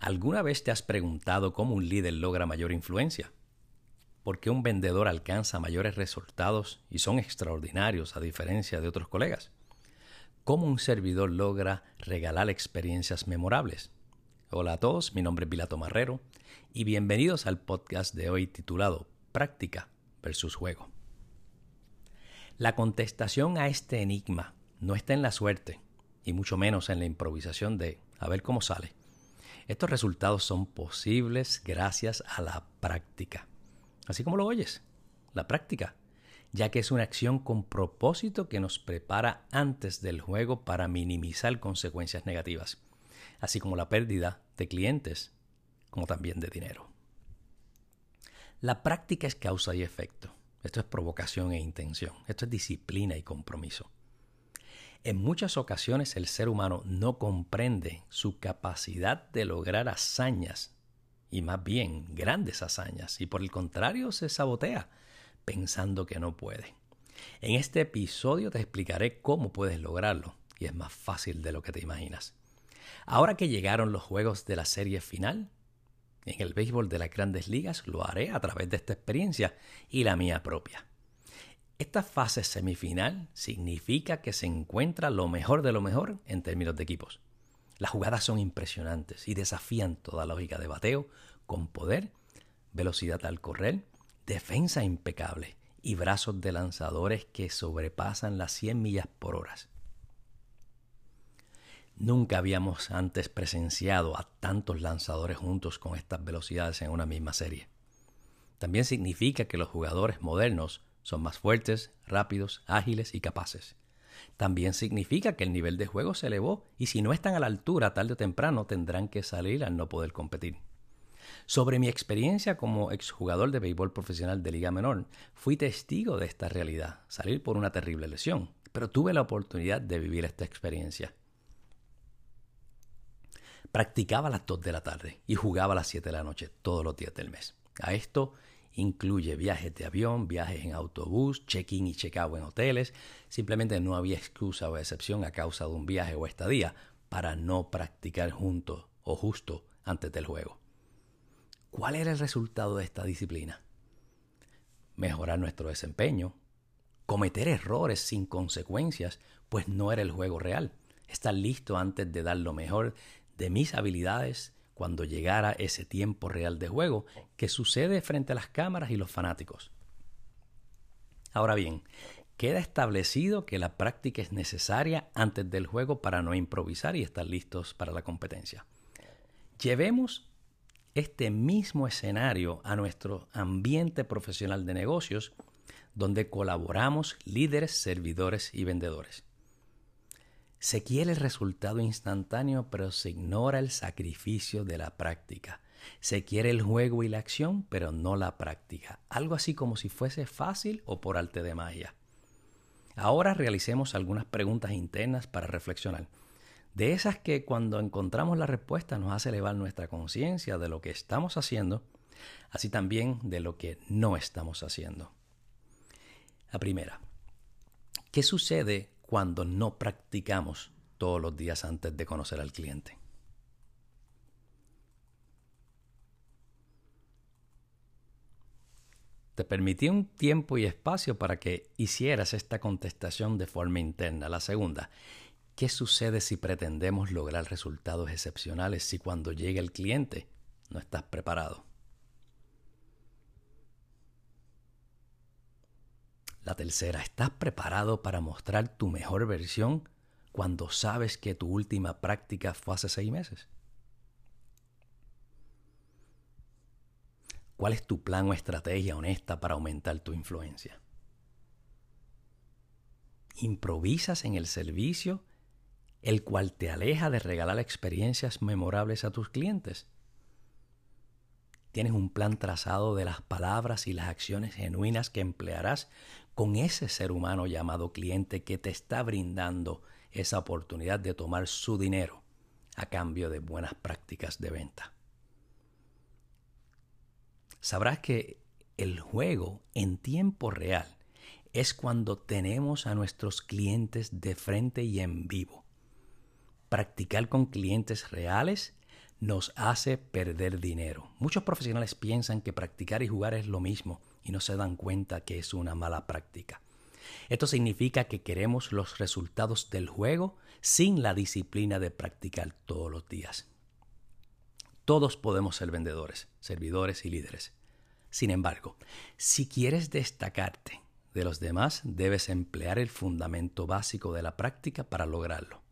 ¿Alguna vez te has preguntado cómo un líder logra mayor influencia? ¿Por qué un vendedor alcanza mayores resultados y son extraordinarios a diferencia de otros colegas? ¿Cómo un servidor logra regalar experiencias memorables? Hola a todos, mi nombre es Pilato Marrero y bienvenidos al podcast de hoy titulado Práctica versus Juego. La contestación a este enigma no está en la suerte y mucho menos en la improvisación de a ver cómo sale. Estos resultados son posibles gracias a la práctica. Así como lo oyes, la práctica, ya que es una acción con propósito que nos prepara antes del juego para minimizar consecuencias negativas, así como la pérdida de clientes, como también de dinero. La práctica es causa y efecto. Esto es provocación e intención. Esto es disciplina y compromiso. En muchas ocasiones el ser humano no comprende su capacidad de lograr hazañas, y más bien grandes hazañas, y por el contrario se sabotea pensando que no puede. En este episodio te explicaré cómo puedes lograrlo, y es más fácil de lo que te imaginas. Ahora que llegaron los juegos de la serie final, en el béisbol de las grandes ligas lo haré a través de esta experiencia y la mía propia. Esta fase semifinal significa que se encuentra lo mejor de lo mejor en términos de equipos. Las jugadas son impresionantes y desafían toda lógica de bateo, con poder, velocidad al correr, defensa impecable y brazos de lanzadores que sobrepasan las 100 millas por hora. Nunca habíamos antes presenciado a tantos lanzadores juntos con estas velocidades en una misma serie. También significa que los jugadores modernos son más fuertes, rápidos, ágiles y capaces. También significa que el nivel de juego se elevó y si no están a la altura tarde o temprano tendrán que salir al no poder competir. Sobre mi experiencia como exjugador de béisbol profesional de Liga Menor, fui testigo de esta realidad, salir por una terrible lesión, pero tuve la oportunidad de vivir esta experiencia. Practicaba a las 2 de la tarde y jugaba a las 7 de la noche todos los días del mes. A esto Incluye viajes de avión, viajes en autobús, check-in y check-out en hoteles. Simplemente no había excusa o excepción a causa de un viaje o estadía para no practicar junto o justo antes del juego. ¿Cuál era el resultado de esta disciplina? Mejorar nuestro desempeño, cometer errores sin consecuencias, pues no era el juego real. Estar listo antes de dar lo mejor de mis habilidades cuando llegara ese tiempo real de juego que sucede frente a las cámaras y los fanáticos. Ahora bien, queda establecido que la práctica es necesaria antes del juego para no improvisar y estar listos para la competencia. Llevemos este mismo escenario a nuestro ambiente profesional de negocios, donde colaboramos líderes, servidores y vendedores. Se quiere el resultado instantáneo, pero se ignora el sacrificio de la práctica. Se quiere el juego y la acción, pero no la práctica. Algo así como si fuese fácil o por arte de magia. Ahora realicemos algunas preguntas internas para reflexionar. De esas que cuando encontramos la respuesta nos hace elevar nuestra conciencia de lo que estamos haciendo, así también de lo que no estamos haciendo. La primera, ¿qué sucede cuando no practicamos todos los días antes de conocer al cliente. Te permití un tiempo y espacio para que hicieras esta contestación de forma interna. La segunda, ¿qué sucede si pretendemos lograr resultados excepcionales si cuando llegue el cliente no estás preparado? La tercera, ¿estás preparado para mostrar tu mejor versión cuando sabes que tu última práctica fue hace seis meses? ¿Cuál es tu plan o estrategia honesta para aumentar tu influencia? ¿Improvisas en el servicio, el cual te aleja de regalar experiencias memorables a tus clientes? Tienes un plan trazado de las palabras y las acciones genuinas que emplearás con ese ser humano llamado cliente que te está brindando esa oportunidad de tomar su dinero a cambio de buenas prácticas de venta. Sabrás que el juego en tiempo real es cuando tenemos a nuestros clientes de frente y en vivo. Practicar con clientes reales nos hace perder dinero. Muchos profesionales piensan que practicar y jugar es lo mismo y no se dan cuenta que es una mala práctica. Esto significa que queremos los resultados del juego sin la disciplina de practicar todos los días. Todos podemos ser vendedores, servidores y líderes. Sin embargo, si quieres destacarte de los demás, debes emplear el fundamento básico de la práctica para lograrlo.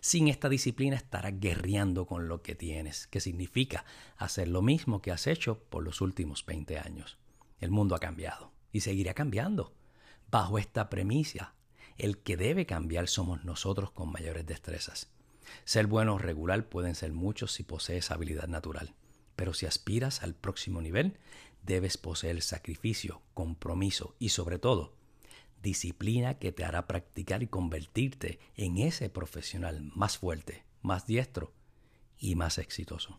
Sin esta disciplina estarás guerreando con lo que tienes, que significa hacer lo mismo que has hecho por los últimos 20 años. El mundo ha cambiado y seguirá cambiando. Bajo esta premisa, el que debe cambiar somos nosotros con mayores destrezas. Ser bueno o regular pueden ser muchos si posees habilidad natural, pero si aspiras al próximo nivel, debes poseer sacrificio, compromiso y sobre todo disciplina que te hará practicar y convertirte en ese profesional más fuerte, más diestro y más exitoso.